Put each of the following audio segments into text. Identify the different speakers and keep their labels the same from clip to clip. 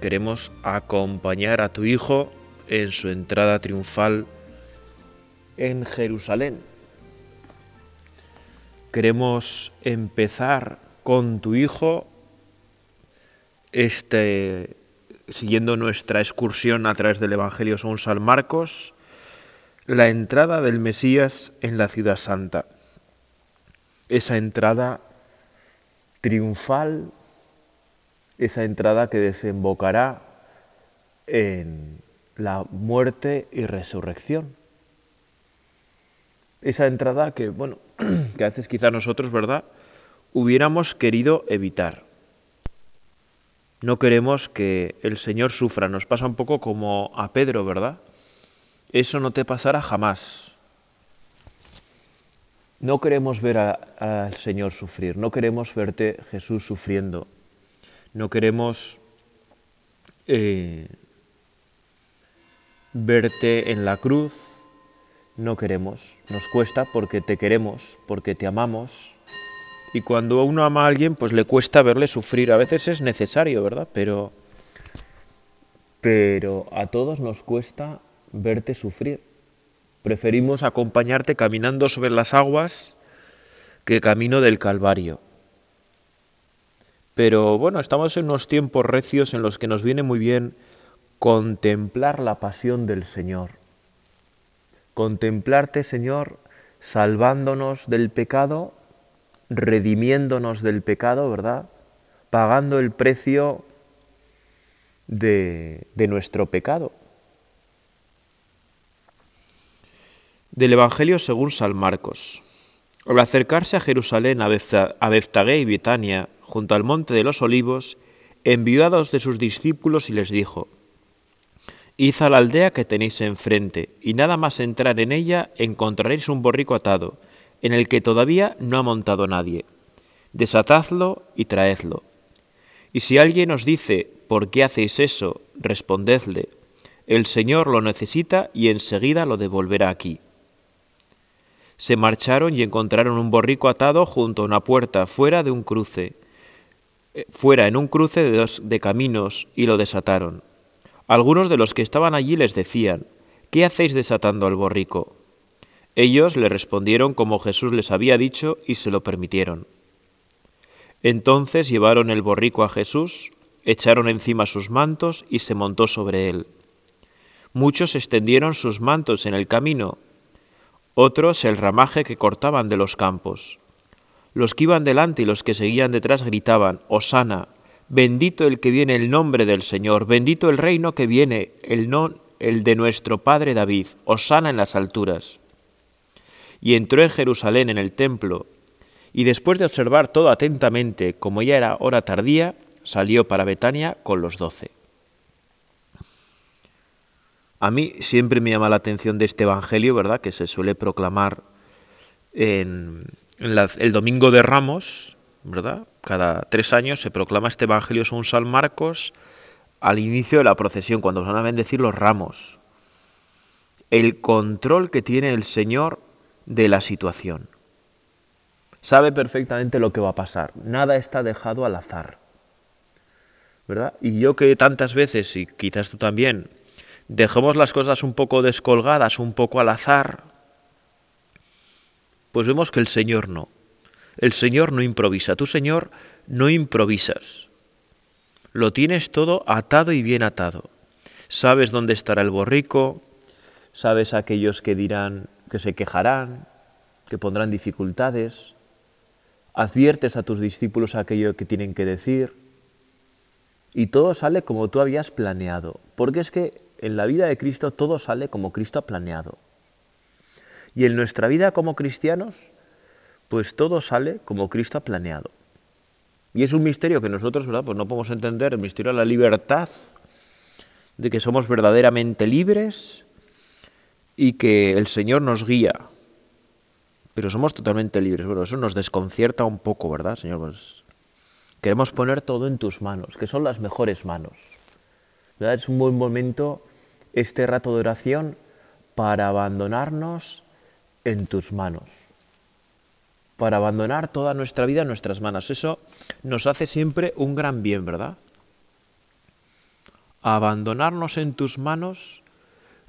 Speaker 1: queremos acompañar a tu Hijo en su entrada triunfal en Jerusalén. Queremos empezar con tu Hijo, este, siguiendo nuestra excursión a través del Evangelio según San Marcos, la entrada del Mesías en la ciudad santa. Esa entrada triunfal, esa entrada que desembocará en la muerte y resurrección. Esa entrada que, bueno, que a veces quizá nosotros, ¿verdad?, hubiéramos querido evitar. No queremos que el Señor sufra. Nos pasa un poco como a Pedro, ¿verdad? Eso no te pasará jamás. No queremos ver al Señor sufrir, no queremos verte Jesús sufriendo, no queremos eh, verte en la cruz, no queremos, nos cuesta porque te queremos, porque te amamos. Y cuando uno ama a alguien, pues le cuesta verle sufrir. A veces es necesario, ¿verdad? Pero, pero a todos nos cuesta verte sufrir. Preferimos acompañarte caminando sobre las aguas que camino del Calvario. Pero bueno, estamos en unos tiempos recios en los que nos viene muy bien contemplar la pasión del Señor. Contemplarte, Señor, salvándonos del pecado, redimiéndonos del pecado, ¿verdad? Pagando el precio de, nuestro pecado. Del Evangelio según San Marcos. Al acercarse a Jerusalén, a Beftagé y Betania, junto al monte de los olivos, envió a dos de sus discípulos y les dijo, Id a la aldea que tenéis enfrente, y nada más entrar en ella encontraréis un borrico atado, en el que todavía no ha montado nadie. Desatadlo y traedlo. Y si alguien os dice, ¿por qué hacéis eso? respondedle, el Señor lo necesita y enseguida lo devolverá aquí se marcharon y encontraron un borrico atado junto a una puerta fuera de un cruce, fuera en un cruce de dos de caminos, y lo desataron. Algunos de los que estaban allí les decían, ¿qué hacéis desatando al borrico? Ellos le respondieron como Jesús les había dicho y se lo permitieron. Entonces llevaron el borrico a Jesús, echaron encima sus mantos y se montó sobre él. Muchos extendieron sus mantos en el camino, otros el ramaje que cortaban de los campos. Los que iban delante y los que seguían detrás gritaban, Osana, bendito el que viene el nombre del Señor, bendito el reino que viene, el, el de nuestro Padre David, Osana en las alturas. Y entró en Jerusalén en el templo, y después de observar todo atentamente, como ya era hora tardía, salió para Betania con los doce. A mí siempre me llama la atención de este Evangelio, ¿verdad? Que se suele proclamar en, el Domingo de Ramos, ¿verdad? Cada tres años se proclama este Evangelio según San Marcos al inicio de la procesión, cuando van a bendecir los ramos. El control que tiene el Señor de la situación. Sabe perfectamente lo que va a pasar. Nada está dejado al azar. ¿Verdad? Y yo que tantas veces, y quizás tú también, dejemos las cosas un poco descolgadas, un poco al azar, pues vemos que el Señor no. El Señor no improvisa. Tú, Señor, no improvisas. Lo tienes todo atado y bien atado. Sabes dónde estará el borrico, sabes aquellos que dirán, que se quejarán, que pondrán dificultades, adviertes a tus discípulos aquello que tienen que decir, y todo sale como tú habías planeado, porque es que en la vida de Cristo todo sale como Cristo ha planeado. Y en nuestra vida como cristianos, pues todo sale como Cristo ha planeado. Y es un misterio que nosotros, ¿verdad? Pues no podemos entender, el misterio de la libertad, de que somos verdaderamente libres y que el Señor nos guía. Pero somos totalmente libres. Bueno, eso nos desconcierta un poco, ¿verdad, Señor? Pues queremos poner todo en tus manos, que son las mejores manos. ¿Verdad? Es un buen momento este rato de oración para abandonarnos en tus manos para abandonar toda nuestra vida en nuestras manos. Eso nos hace siempre un gran bien, ¿verdad? Abandonarnos en tus manos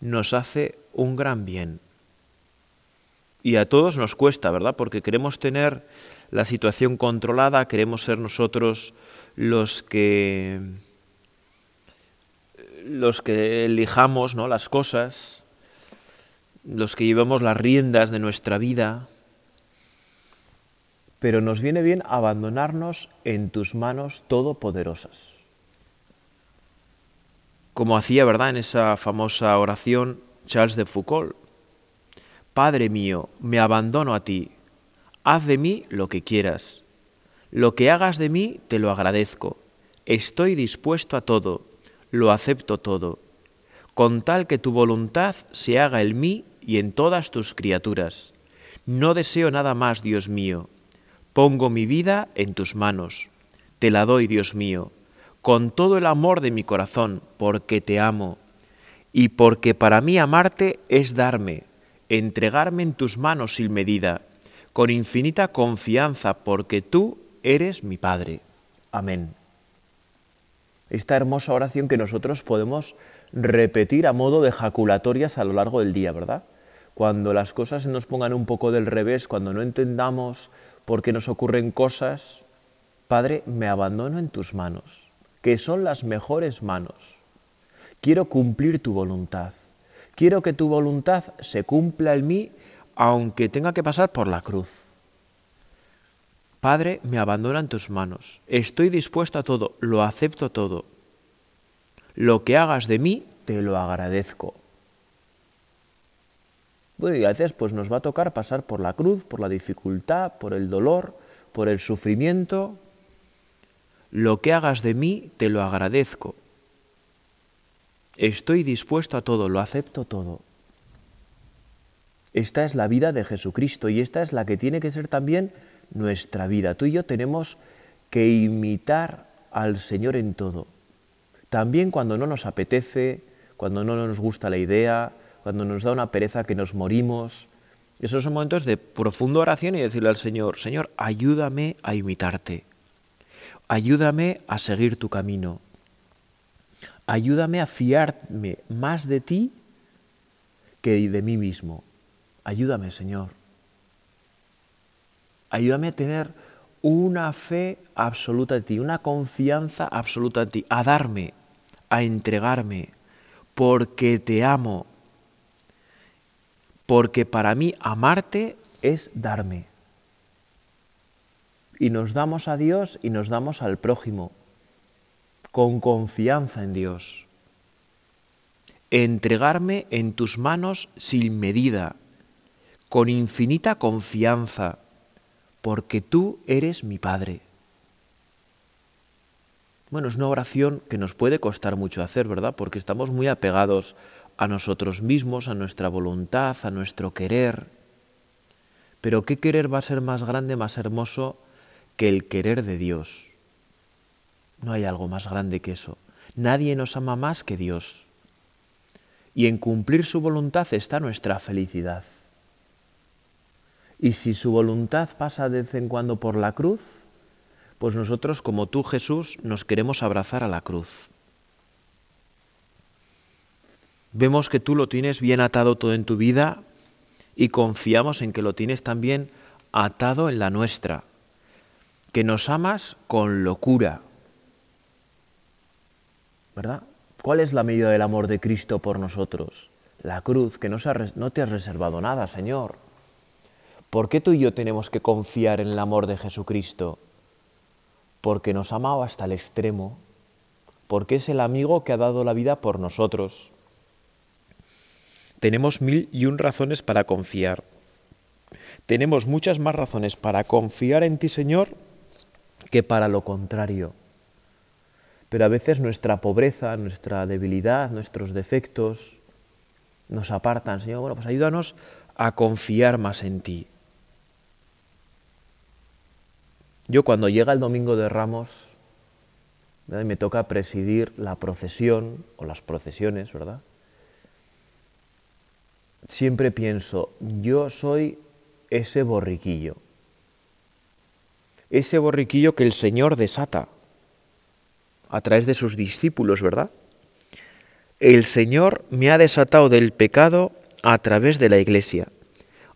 Speaker 1: nos hace un gran bien. Y a todos nos cuesta, ¿verdad? Porque queremos tener la situación controlada, queremos ser nosotros los que los que elijamos, ¿no? las cosas, los que llevamos las riendas de nuestra vida pero nos viene bien abandonarnos en tus manos todopoderosas. Como hacía, ¿verdad?, en esa famosa oración Charles de Foucault. Padre mío, me abandono a ti, haz de mí lo que quieras. Lo que hagas de mí te lo agradezco. Estoy dispuesto a todo, lo acepto todo, con tal que tu voluntad se haga en mí y en todas tus criaturas. No deseo nada más, Dios mío, Pongo mi vida en tus manos, te la doy, Dios mío, con todo el amor de mi corazón, porque te amo, y porque para mí amarte es darme, entregarme en tus manos sin medida, con infinita confianza, porque tú eres mi Padre. Amén. Esta hermosa oración que nosotros podemos repetir a modo de jaculatorias a lo largo del día, ¿verdad? Cuando las cosas nos pongan un poco del revés, cuando no entendamos porque nos ocurren cosas, Padre, me abandono en tus manos, que son las mejores manos. Quiero cumplir tu voluntad. Quiero que tu voluntad se cumpla en mí, aunque tenga que pasar por la cruz. Padre, me abandono en tus manos. Estoy dispuesto a todo, lo acepto todo. Lo que hagas de mí, te lo agradezco. Bueno, y a veces pues nos va a tocar pasar por la cruz, por la dificultad, por el dolor, por el sufrimiento. Lo que hagas de mí, te lo agradezco. Estoy dispuesto a todo, lo acepto todo. Esta es la vida de Jesucristo y esta es la que tiene que ser también nuestra vida. Tú y yo tenemos que imitar al Señor en todo. También cuando no nos apetece, cuando no nos gusta la idea, cuando nos da una pereza que nos morimos. Esos son momentos de profunda oración y decirle al Señor, Señor, ayúdame a imitarte, ayúdame a seguir tu camino, ayúdame a fiarme más de ti que de mí mismo. Ayúdame, Señor. Ayúdame a tener una fe absoluta en ti, una confianza absoluta en ti, a darme, a entregarme, porque te amo, porque para mí amarte es darme. Y nos damos a Dios y nos damos al prójimo, con confianza en Dios. Entregarme en tus manos sin medida, con infinita confianza, porque tú eres mi Padre. Bueno, es una oración que nos puede costar mucho hacer, ¿verdad? Porque estamos muy apegados nosotros mismos, a nuestra voluntad, a nuestro querer. Pero ¿qué querer va a ser más grande, más hermoso que el querer de Dios? No hay algo más grande que eso. Nadie nos ama más que Dios. Y en cumplir su voluntad está nuestra felicidad. Y si su voluntad pasa de vez en cuando por la cruz, pues nosotros, como tú Jesús, nos queremos abrazar a la cruz vemos que tú lo tienes bien atado todo en tu vida y confiamos en que lo tienes también atado en la nuestra, que nos amas con locura. ¿Verdad? ¿Cuál es la medida del amor de Cristo por nosotros? La cruz, que no, no te has reservado nada, Señor. ¿Por qué tú y yo tenemos que confiar en el amor de Jesucristo? Porque nos ha amado hasta el extremo, porque es el amigo que ha dado la vida por nosotros tenemos mil y un razones para confiar. Tenemos muchas más razones para confiar en ti, Señor, que para lo contrario. Pero a veces nuestra pobreza, nuestra debilidad, nuestros defectos nos apartan. Señor, bueno, pues ayúdanos a confiar más en ti. Yo cuando llega el domingo de Ramos, me toca presidir la procesión o las procesiones, ¿verdad? Siempre pienso, yo soy ese borriquillo, ese borriquillo que el Señor desata a través de sus discípulos, ¿verdad? El Señor me ha desatado del pecado a través de la iglesia,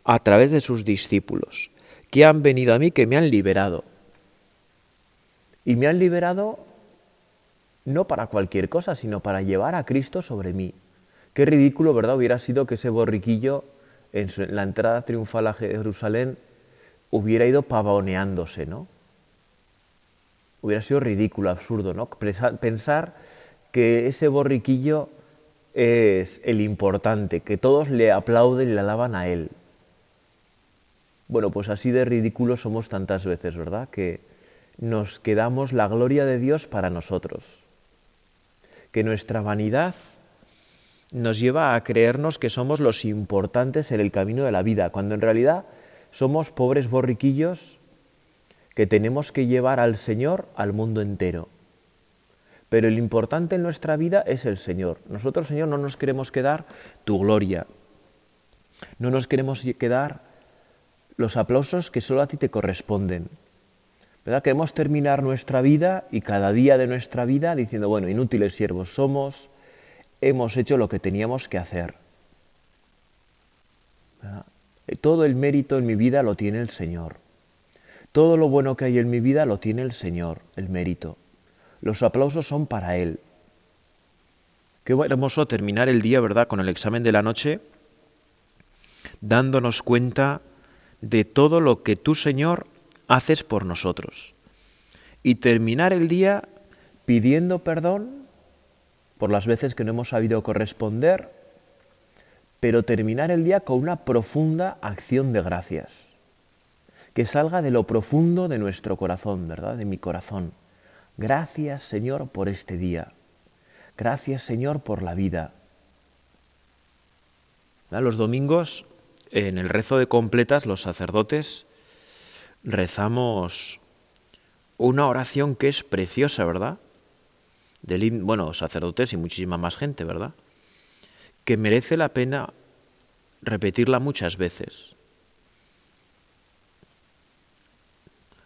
Speaker 1: a través de sus discípulos, que han venido a mí, que me han liberado. Y me han liberado no para cualquier cosa, sino para llevar a Cristo sobre mí. Qué ridículo, ¿verdad? Hubiera sido que ese borriquillo en, la entrada triunfal a Jerusalén hubiera ido pavoneándose, ¿no? Hubiera sido ridículo, absurdo, ¿no? Pensar que ese borriquillo es el importante, que todos le aplauden y le alaban a él. Bueno, pues así de ridículos somos tantas veces, ¿verdad? Que nos quedamos la gloria de Dios para nosotros. Que nuestra vanidad nos lleva a creernos que somos los importantes en el camino de la vida, cuando en realidad somos pobres borriquillos que tenemos que llevar al Señor al mundo entero. Pero el importante en nuestra vida es el Señor. Nosotros, Señor, no nos queremos quedar tu gloria. No nos queremos quedar los aplausos que solo a ti te corresponden. ¿Verdad? Queremos terminar nuestra vida y cada día de nuestra vida diciendo, bueno, inútiles siervos somos, hemos hecho lo que teníamos que hacer. Todo el mérito en mi vida lo tiene el Señor. Todo lo bueno que hay en mi vida lo tiene el Señor, el mérito. Los aplausos son para Él. Qué hermoso terminar el día, ¿verdad?, con el examen de la noche, dándonos cuenta de todo lo que tú, Señor, haces por nosotros. Y terminar el día pidiendo perdón por las veces que no hemos sabido corresponder, pero terminar el día con una profunda acción de gracias, que salga de lo profundo de nuestro corazón, ¿verdad? De mi corazón. Gracias Señor por este día. Gracias Señor por la vida. Los domingos, en el rezo de completas, los sacerdotes rezamos una oración que es preciosa, ¿verdad? Del, bueno, sacerdotes y muchísima más gente, ¿verdad? Que merece la pena repetirla muchas veces.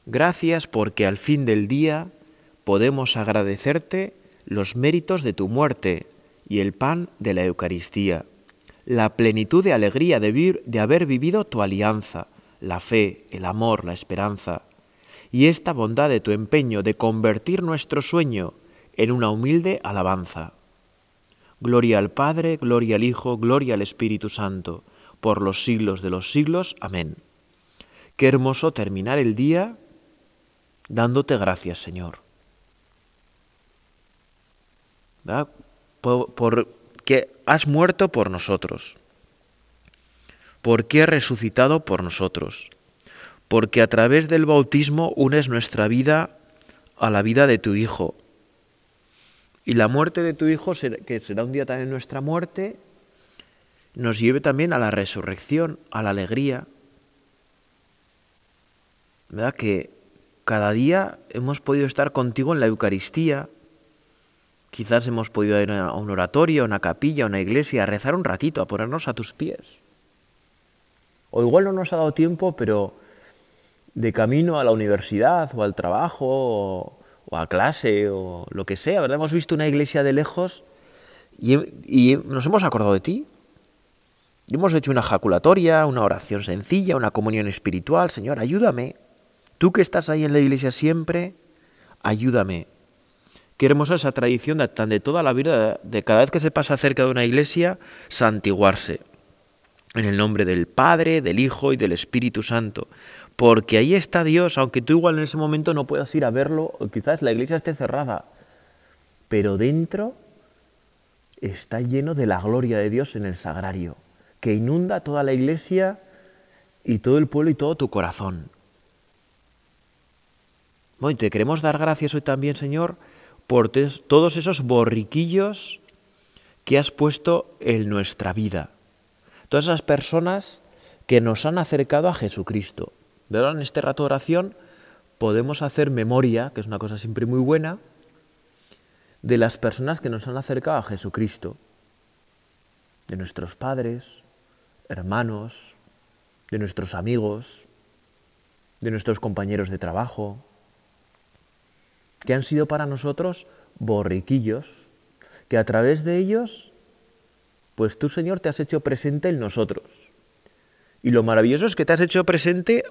Speaker 1: Gracias porque al fin del día podemos agradecerte los méritos de tu muerte y el pan de la Eucaristía, la plenitud de alegría de, de haber vivido tu alianza, la fe, el amor, la esperanza, y esta bondad de tu empeño de convertir nuestro sueño en una humilde alabanza. Gloria al Padre, gloria al Hijo, gloria al Espíritu Santo, por los siglos de los siglos. Amén. Qué hermoso terminar el día dándote gracias, Señor. porque has muerto por nosotros, porque has resucitado por nosotros, porque a través del bautismo unes nuestra vida a la vida de tu Hijo. Y la muerte de tu Hijo, que será un día también nuestra muerte, nos lleve también a la resurrección, a la alegría. ¿Verdad? Que cada día hemos podido estar contigo en la Eucaristía, Quizás hemos podido ir a un oratorio, a una capilla, a una iglesia, a rezar un ratito, a ponernos a tus pies. O igual no nos ha dado tiempo, pero de camino a la universidad o al trabajo o, a clase o lo que sea, ¿verdad? Hemos visto una iglesia de lejos y, y nos hemos acordado de ti. Y hemos hecho una jaculatoria, una oración sencilla, una comunión espiritual. Señor, ayúdame. Tú que estás ahí en la iglesia siempre, ayúdame Qué hermosa esa tradición de, de toda la vida, de cada vez que se pasa cerca de una iglesia, santiguarse. En el nombre del Padre, del Hijo y del Espíritu Santo. Porque ahí está Dios, aunque tú igual en ese momento no puedas ir a verlo, o quizás la iglesia esté cerrada. Pero dentro está lleno de la gloria de Dios en el sagrario, que inunda toda la iglesia y todo el pueblo y todo tu corazón. Bueno, te queremos dar gracias hoy también, Señor, por todos esos borriquillos que has puesto en nuestra vida. Todas esas personas que nos han acercado a Jesucristo. De ahora en este rato de oración podemos hacer memoria, que es una cosa siempre muy buena, de las personas que nos han acercado a Jesucristo, de nuestros padres, hermanos, de nuestros amigos, de nuestros compañeros de trabajo, que han sido para nosotros borriquillos, que a través de ellos, pues tú Señor te has hecho presente en nosotros. Y lo maravilloso es que te has hecho presente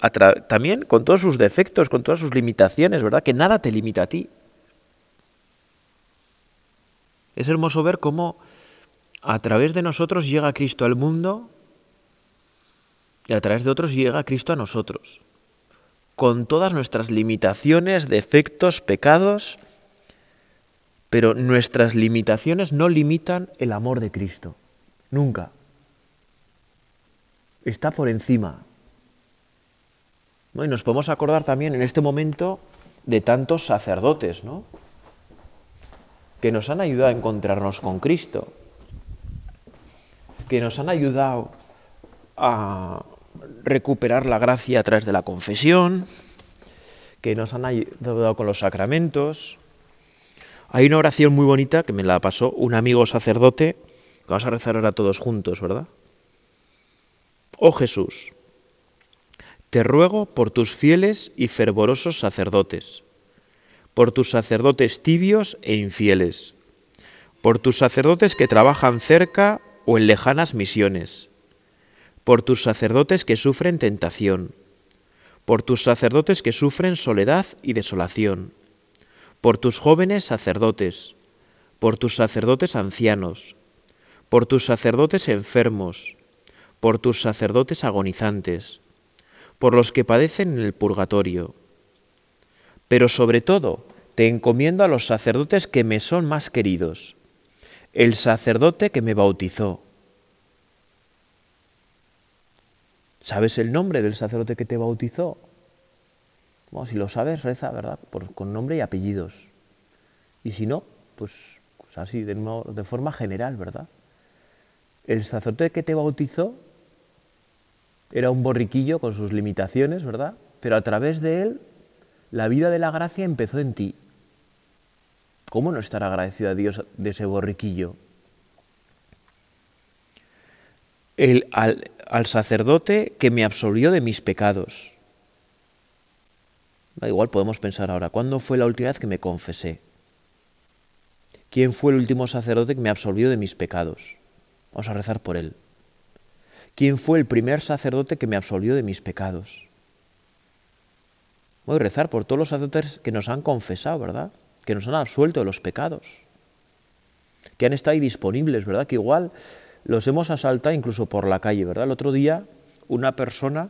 Speaker 1: también con todos sus defectos, con todas sus limitaciones, ¿verdad? Que nada te limita a ti. Es hermoso ver cómo a través de nosotros llega Cristo al mundo y a través de otros llega Cristo a nosotros. Con todas nuestras limitaciones, defectos, pecados, pero nuestras limitaciones no limitan el amor de Cristo. Nunca. Está por encima. Y nos podemos acordar también en este momento de tantos sacerdotes, ¿no? Que nos han ayudado a encontrarnos con Cristo, que nos han ayudado a recuperar la gracia a través de la confesión, que nos han ayudado con los sacramentos. Hay una oración muy bonita que me la pasó un amigo sacerdote, que vamos a rezar ahora todos juntos, ¿verdad? Oh Jesús, te ruego por tus fieles y fervorosos sacerdotes, por tus sacerdotes tibios e infieles, por tus sacerdotes que trabajan cerca o en lejanas misiones, por tus sacerdotes que sufren tentación, por tus sacerdotes que sufren soledad y desolación, por tus jóvenes sacerdotes, por tus sacerdotes ancianos, por tus sacerdotes enfermos, por tus sacerdotes agonizantes, por los que padecen en el purgatorio. Pero sobre todo, te encomiendo a los sacerdotes que me son más queridos, el sacerdote que me bautizó. ¿Sabes el nombre del sacerdote que te bautizó? Bueno, si lo sabes, reza, ¿verdad? con nombre y apellidos. Y si no, pues, pues así, de, de forma general, ¿verdad? El sacerdote que te bautizó era un borriquillo con sus limitaciones, ¿verdad? Pero a través de él, la vida de la gracia empezó en ti. ¿Cómo no estar agradecido a Dios de ese borriquillo? El, al, al, sacerdote que me absolvió de mis pecados. Da igual, podemos pensar ahora, ¿cuándo fue la última vez que me confesé? ¿Quién fue el último sacerdote que me absolvió de mis pecados? Vamos a rezar por él. ¿Quién fue el primer sacerdote que me absolvió de mis pecados? Voy a rezar por todos los sacerdotes que nos han confesado, ¿verdad? que nos han absuelto de los pecados, que han estado ahí disponibles, ¿verdad? Que igual los hemos asaltado incluso por la calle, ¿verdad? El otro día una persona,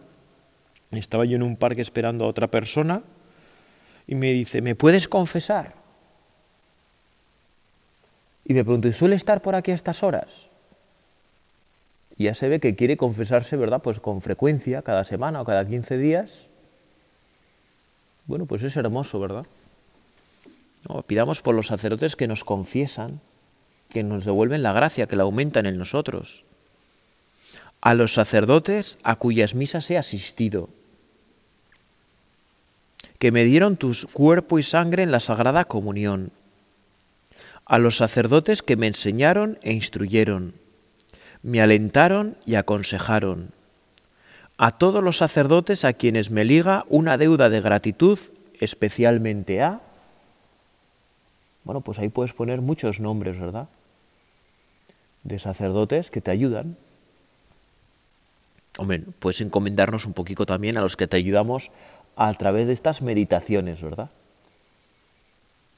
Speaker 1: estaba yo en un parque esperando a otra persona y me dice, ¿me puedes confesar? Y me pregunto, ¿y suele estar por aquí a estas horas? Y ya se ve que quiere confesarse, ¿verdad? Pues con frecuencia, cada semana o cada 15 días. Bueno, pues es hermoso, ¿verdad? pidamos por los sacerdotes que nos confiesan, que nos devuelven la gracia, que la aumentan en nosotros. A los sacerdotes a cuyas misas he asistido, que me dieron tu cuerpo y sangre en la Sagrada Comunión. A los sacerdotes que me enseñaron e instruyeron, me alentaron y aconsejaron. A todos los sacerdotes a quienes me liga una deuda de gratitud, especialmente a bueno, pues ahí puedes poner muchos nombres, ¿verdad? De sacerdotes que te ayudan. Hombre, puedes encomendarnos un poquito también a los que te ayudamos a través de estas meditaciones, ¿verdad?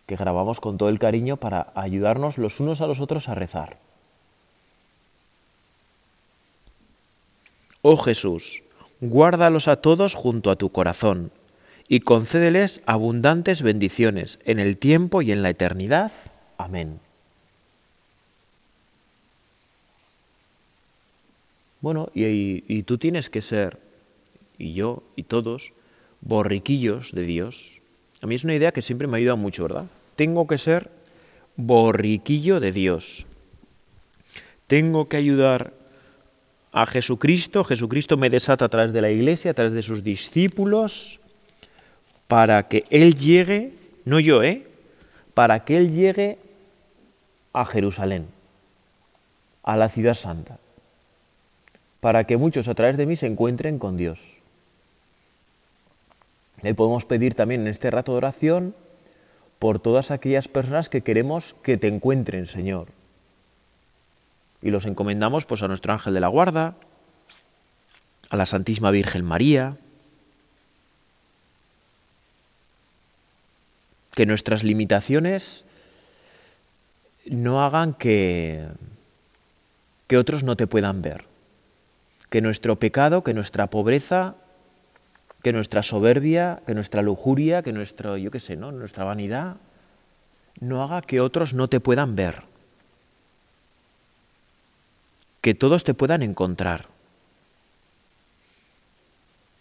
Speaker 1: Que grabamos con todo el cariño para ayudarnos los unos a los otros a rezar. Oh Jesús, guárdalos a todos junto a tu corazón y concédeles abundantes bendiciones en el tiempo y en la eternidad. Amén. Bueno, y, tú tienes que ser, y yo, y todos, borriquillos de Dios, A mí es una idea que siempre me ha ayudado mucho, ¿verdad? Tengo que ser borriquillo de Dios. Tengo que ayudar a Jesucristo. Jesucristo me desata a través de la iglesia, a través de sus discípulos, para que Él llegue, no yo, ¿eh? Para que Él llegue a Jerusalén, a la ciudad santa, para que muchos a través de mí se encuentren con Dios. Le podemos pedir también en este rato de oración por todas aquellas personas que queremos que te encuentren, Señor. Y los encomendamos pues a nuestro ángel de la guarda, a la Santísima Virgen María, que nuestras limitaciones no hagan que, que otros no te puedan ver, que nuestro pecado, que nuestra pobreza que nuestra soberbia, que nuestra lujuria, que nuestro, yo qué sé, ¿no? nuestra vanidad, no haga que otros no te puedan ver. Que todos te puedan encontrar.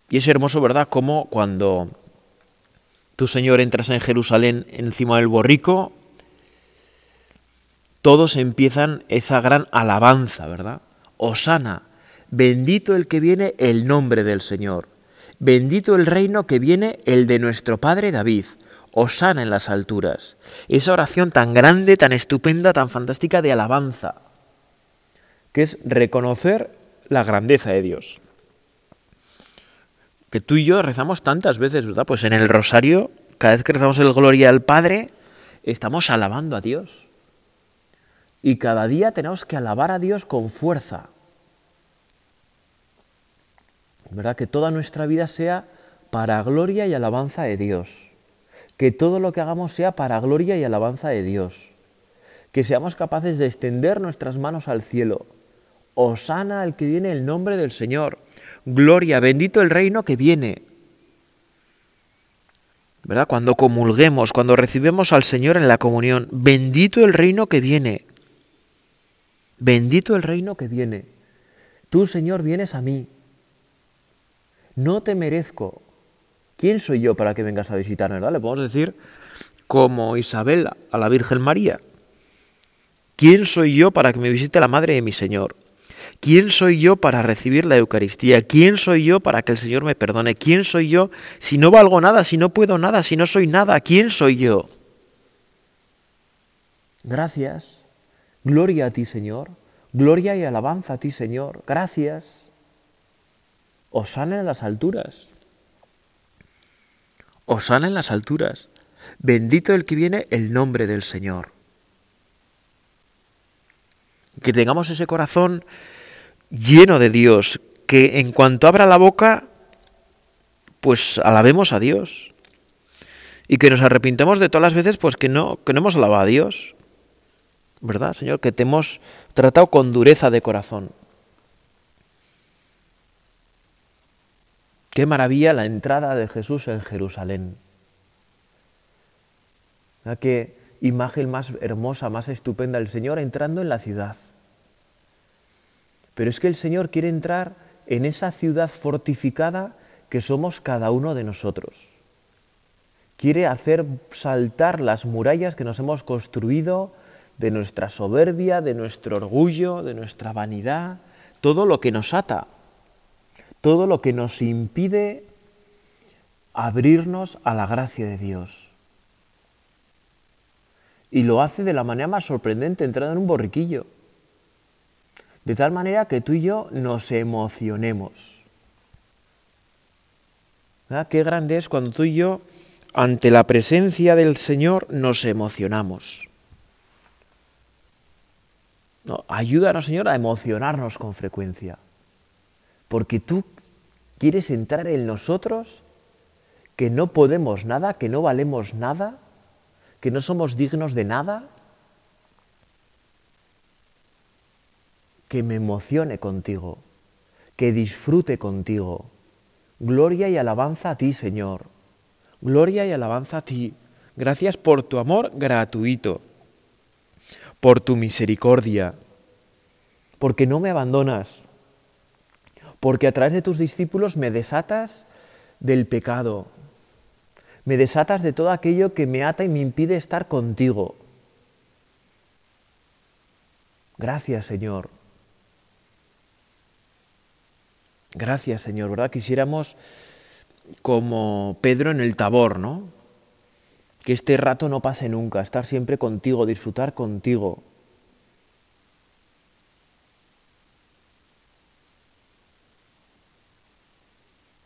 Speaker 1: Y es hermoso, ¿verdad?, como cuando tú, Señor, entras en Jerusalén encima del borrico, todos empiezan esa gran alabanza, ¿verdad? Osana, bendito el que viene el nombre del Señor. Bendito el reino que viene, el de nuestro Padre David. Osana en las alturas. Esa oración tan grande, tan estupenda, tan fantástica de alabanza, que es reconocer la grandeza de Dios. Que tú y yo rezamos tantas veces, ¿verdad? Pues en el rosario, cada vez que rezamos el Gloria al Padre, estamos alabando a Dios. Y cada día tenemos que alabar a Dios con fuerza. ¿verdad? Que toda nuestra vida sea para gloria y alabanza de Dios. Que todo lo que hagamos sea para gloria y alabanza de Dios. Que seamos capaces de extender nuestras manos al cielo. Osana al que viene el nombre del Señor. Gloria, bendito el reino que viene. ¿Verdad? Cuando comulguemos, cuando recibimos al Señor en la comunión, bendito el reino que viene. Bendito el reino que viene. Tú, Señor, vienes a mí no te merezco. ¿Quién soy yo para que vengas a visitarme? ¿verdad? Le podemos decir como Isabel a la Virgen María. ¿Quién soy yo para que me visite la Madre de mi Señor? ¿Quién soy yo para recibir la Eucaristía? ¿Quién soy yo para que el Señor me perdone? ¿Quién soy yo si no valgo nada, si no puedo nada, si no soy nada? ¿Quién soy yo? Gracias. Gloria a ti, Señor. Gloria y alabanza a ti, Señor. Gracias. Osana en las alturas. Osana en las alturas. Bendito el que viene el nombre del Señor. Que tengamos ese corazón lleno de Dios, que en cuanto abra la boca, pues alabemos a Dios. Y que nos arrepintemos de todas las veces pues que no, que no hemos alabado a Dios. ¿Verdad, Señor? Que te hemos tratado con dureza de corazón. Qué maravilla la entrada de Jesús en Jerusalén. Qué imagen más hermosa, más estupenda, el Señor entrando en la ciudad. Pero es que el Señor quiere entrar en esa ciudad fortificada que somos cada uno de nosotros. Quiere hacer saltar las murallas que nos hemos construido de nuestra soberbia, de nuestro orgullo, de nuestra vanidad, todo lo que nos ata todo lo que nos impide abrirnos a la gracia de Dios. Y lo hace de la manera más sorprendente, entrando en un borriquillo. De tal manera que tú y yo nos emocionemos. Qué grande es cuando tú y yo, ante la presencia del Señor, nos emocionamos. No, ayúdanos, Señor, a emocionarnos con frecuencia porque tú quieres entrar en nosotros que no podemos nada, que no valemos nada, que no somos dignos de nada. Que me emocione contigo, que disfrute contigo. Gloria y alabanza a ti, Señor. Gloria y alabanza a ti. Gracias por tu amor gratuito, por tu misericordia, porque no me abandonas, porque a través de tus discípulos me desatas del pecado, Me desatas de todo aquello que me ata y me impide estar contigo. Gracias, Señor. Gracias, Señor, ¿verdad? Quisiéramos como Pedro en el Tabor, ¿no? Que este rato no pase nunca, estar siempre contigo, disfrutar contigo.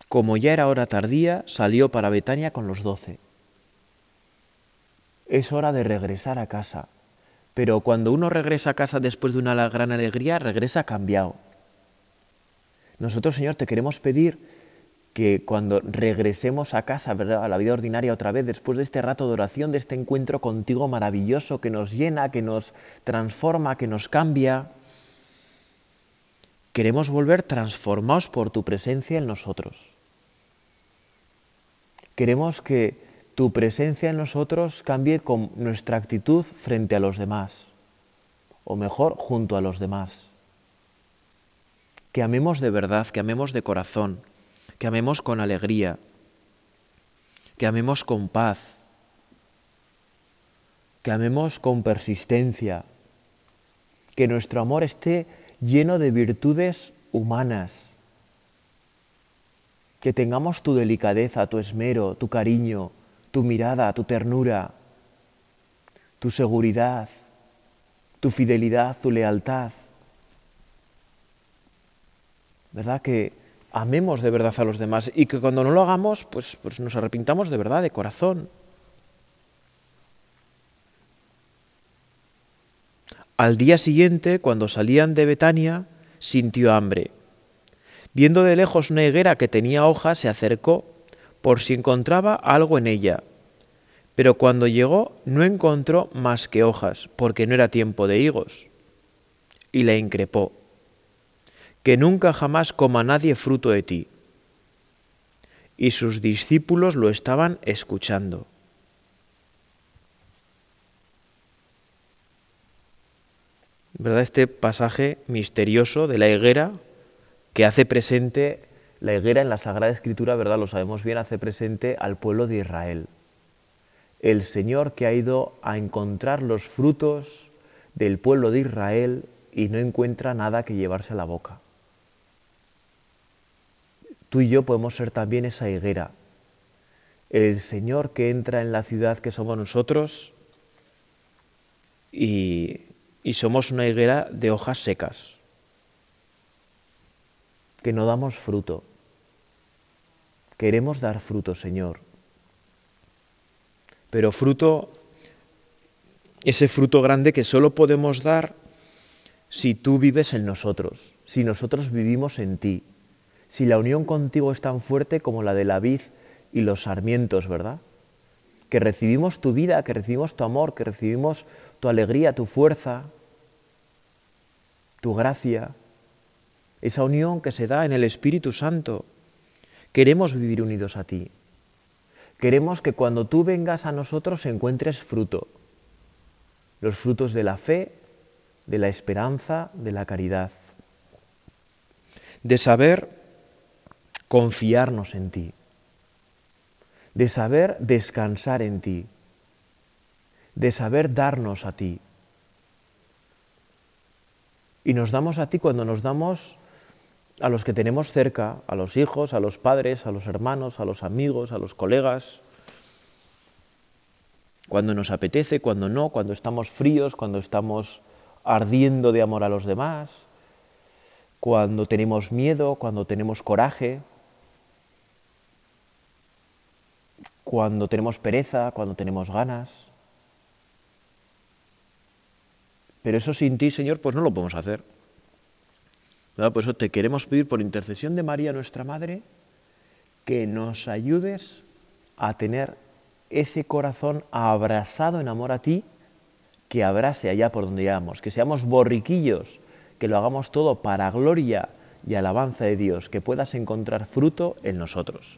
Speaker 1: Como ya era hora tardía, salió para Betania con los doce. Es hora de regresar a casa, pero cuando uno regresa a casa después de una gran alegría, regresa cambiado. Nosotros, Señor, te queremos pedir que cuando regresemos a casa, ¿verdad? a la vida ordinaria otra vez, después de este rato de oración, de este encuentro contigo maravilloso que nos llena, que nos transforma, que nos cambia, queremos volver transformados por tu presencia en nosotros. Queremos que tu presencia en nosotros cambie con nuestra actitud frente a los demás, o mejor, junto a los demás. Que amemos de verdad, que amemos de corazón, que amemos con alegría, que amemos con paz, que amemos con persistencia, que nuestro amor esté lleno de virtudes humanas, que tengamos tu delicadeza, tu esmero, tu cariño, tu mirada, tu ternura, tu seguridad, tu fidelidad, tu lealtad. ¿Verdad? Que amemos de verdad a los demás y que cuando no lo hagamos, pues, pues nos arrepintamos de verdad, de corazón. Al día siguiente, cuando salían de Betania, sintió hambre Viendo de lejos una higuera que tenía hojas, se acercó por si encontraba algo en ella. Pero cuando llegó no encontró más que hojas, porque no era tiempo de higos. Y le increpó, que nunca jamás coma nadie fruto de ti. Y sus discípulos lo estaban escuchando. ¿Verdad? Este pasaje misterioso de la higuera que hace presente la higuera en la Sagrada Escritura, ¿verdad? Lo sabemos bien, hace presente al pueblo de Israel. El Señor que ha ido a encontrar los frutos del pueblo de Israel y no encuentra nada que llevarse a la boca. Tú y yo podemos ser también esa higuera. El Señor que entra en la ciudad que somos nosotros y, y somos una higuera de hojas secas que no damos fruto. Queremos dar fruto, Señor. Pero fruto, ese fruto grande que solo podemos dar si tú vives en nosotros, si nosotros vivimos en ti, si la unión contigo es tan fuerte como la de la vid y los sarmientos, ¿verdad? Que recibimos tu vida, que recibimos tu amor, que recibimos tu alegría, tu fuerza, tu gracia, esa unión que se da en el Espíritu Santo. Queremos vivir unidos a ti. Queremos que cuando tú vengas a nosotros encuentres fruto, los frutos de la fe, de la esperanza, de la caridad, de saber confiarnos en ti, de saber descansar en ti, de saber darnos a ti. Y nos damos a ti cuando nos damos a los que tenemos cerca, a los hijos, a los padres, a los hermanos, a los amigos, a los colegas, cuando nos apetece, cuando no, cuando estamos fríos, cuando estamos ardiendo de amor a los demás, cuando tenemos miedo, cuando tenemos coraje, cuando tenemos pereza, cuando tenemos ganas. Pero eso sin ti, Señor, pues no lo podemos hacer. Por eso te queremos pedir por intercesión de María, nuestra Madre, que nos ayudes a tener ese corazón abrasado en amor a ti, que abrase allá por donde vamos, que seamos borriquillos, que lo hagamos todo para gloria y alabanza de Dios, que puedas encontrar fruto en nosotros.